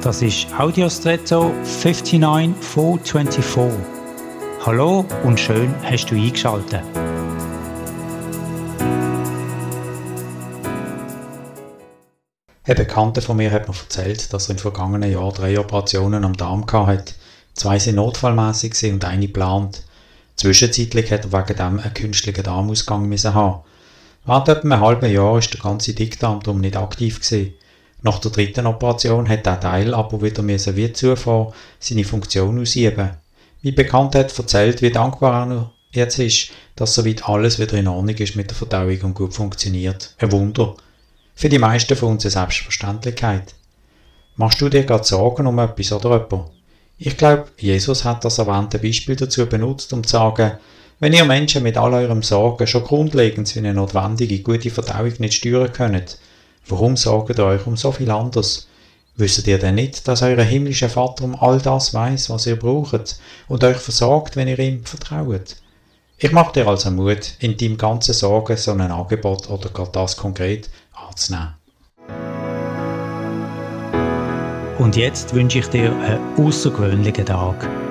Das ist Audiostretto 59424. Hallo und schön hast du eingeschaltet. Ein Bekannter von mir hat mir erzählt, dass er im vergangenen Jahr drei Operationen am Darm hatte. Zwei sind notfallmäßig und eine geplant. Zwischenzeitlich hat er wegen dem einen künstlichen Darmausgang haben. Während etwa einem halben Jahr war der ganze Dickdarm darum nicht aktiv. Gewesen. Nach der dritten Operation hat der Teil aber wieder müssen wie zuvor seine Funktion ausüben. Mein Bekannter hat erzählt, wie dankbar er jetzt ist, dass soweit alles wieder in Ordnung ist mit der Verdauung und gut funktioniert. Ein Wunder. Für die meisten von uns eine Selbstverständlichkeit. Machst du dir gerade Sorgen um etwas oder jemand? Ich glaube, Jesus hat das erwähnte Beispiel dazu benutzt, um zu sagen, wenn ihr Menschen mit all eurem Sorgen schon grundlegend für eine notwendige, gute Verdauung nicht steuern könnt, warum sorgt ihr euch um so viel anderes? Wisst ihr denn nicht, dass euer himmlischer Vater um all das weiß, was ihr braucht und euch versorgt, wenn ihr ihm vertraut? Ich mache dir also Mut, in deinem ganzen Sorgen so ein Angebot oder gerade das konkret anzunehmen. Und jetzt wünsche ich dir einen außergewöhnlichen Tag.